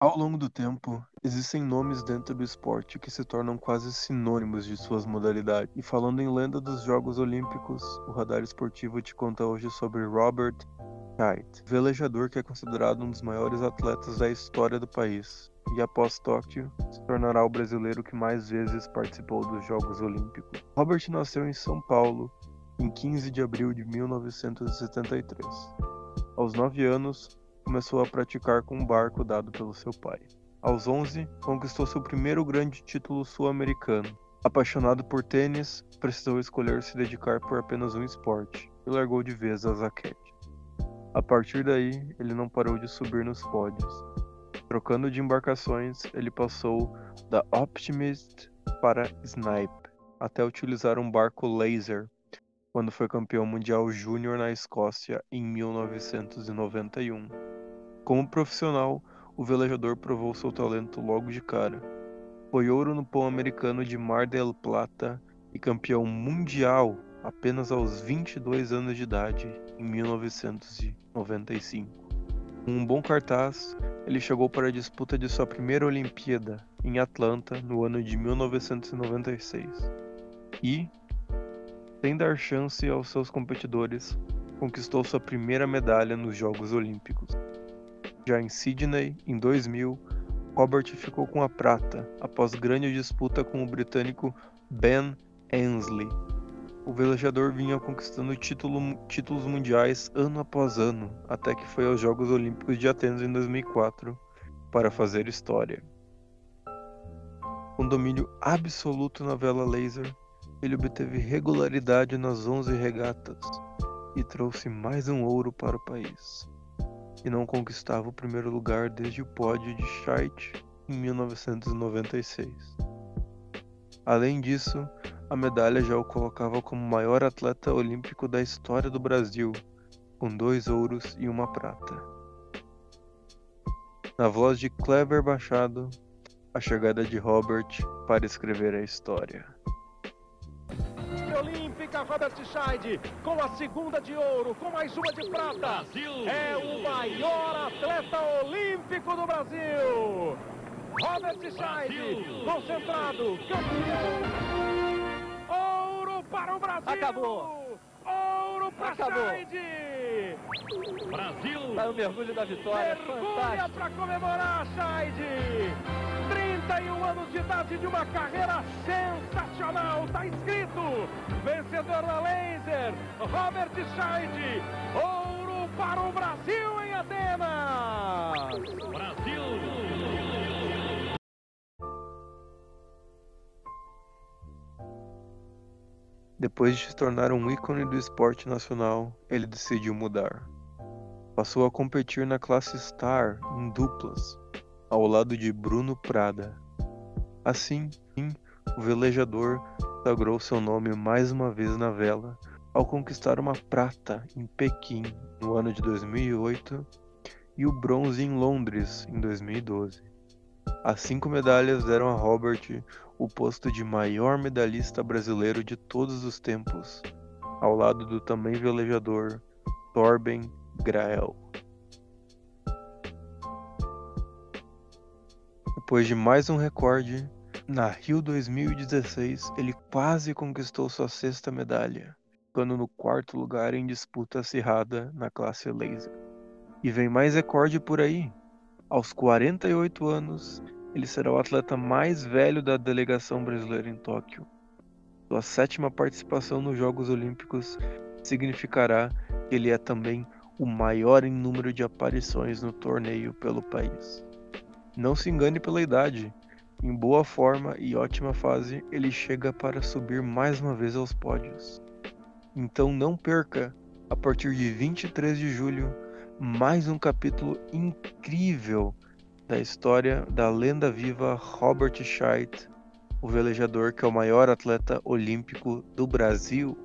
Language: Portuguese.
Ao longo do tempo, existem nomes dentro do esporte que se tornam quase sinônimos de suas modalidades. E falando em lenda dos Jogos Olímpicos, o Radar Esportivo te conta hoje sobre Robert Scheidt, velejador que é considerado um dos maiores atletas da história do país. E após Tóquio, se tornará o brasileiro que mais vezes participou dos Jogos Olímpicos. Robert nasceu em São Paulo em 15 de abril de 1973. Aos 9 anos, começou a praticar com um barco dado pelo seu pai. Aos 11, conquistou seu primeiro grande título sul-americano. Apaixonado por tênis, precisou escolher se dedicar por apenas um esporte e largou de vez a raquete. A partir daí, ele não parou de subir nos pódios. Trocando de embarcações, ele passou da Optimist para Snipe, até utilizar um barco laser quando foi campeão mundial júnior na Escócia em 1991. Como profissional, o velejador provou seu talento logo de cara. Foi ouro no Pan-Americano de Mar del Plata e campeão mundial apenas aos 22 anos de idade, em 1995. Com um bom cartaz, ele chegou para a disputa de sua primeira Olimpíada, em Atlanta, no ano de 1996. E, sem dar chance aos seus competidores, conquistou sua primeira medalha nos Jogos Olímpicos. Já em Sydney, em 2000, Robert ficou com a prata após grande disputa com o britânico Ben Ainslie. O velejador vinha conquistando título, títulos mundiais ano após ano, até que foi aos Jogos Olímpicos de Atenas em 2004 para fazer história. Com domínio absoluto na vela laser, ele obteve regularidade nas 11 regatas e trouxe mais um ouro para o país e não conquistava o primeiro lugar desde o pódio de Scheidt em 1996. Além disso, a medalha já o colocava como o maior atleta olímpico da história do Brasil, com dois ouros e uma prata. Na voz de Kleber Machado, a chegada de Robert para escrever a história Robert Scheid, com a segunda de ouro, com mais uma de prata. Brasil. É o maior atleta olímpico do Brasil. Robert Scheid, concentrado, campeão. Ouro para o Brasil. Acabou. Ouro para Scheid. Brasil. Vai o mergulho da vitória. Mergulha para comemorar, Scheid. 31 anos de idade de uma carreira sensacional. Está escrito: vencedor da Laser, Robert Scheid. Ouro para o Brasil em Atenas. Brasil. Depois de se tornar um ícone do esporte nacional, ele decidiu mudar. Passou a competir na classe Star em duplas, ao lado de Bruno Prada. Assim, o velejador sagrou seu nome mais uma vez na vela ao conquistar uma prata em Pequim no ano de 2008 e o bronze em Londres em 2012. As cinco medalhas deram a Robert o posto de maior medalhista brasileiro de todos os tempos, ao lado do também velejador Torben Grael. Depois de mais um recorde, na Rio 2016 ele quase conquistou sua sexta medalha, ficando no quarto lugar em disputa acirrada na classe laser. E vem mais recorde por aí. Aos 48 anos, ele será o atleta mais velho da delegação brasileira em Tóquio. Sua sétima participação nos Jogos Olímpicos significará que ele é também o maior em número de aparições no torneio pelo país. Não se engane pela idade. Em boa forma e ótima fase, ele chega para subir mais uma vez aos pódios. Então não perca, a partir de 23 de julho, mais um capítulo incrível da história da lenda viva Robert Scheidt, o velejador que é o maior atleta olímpico do Brasil.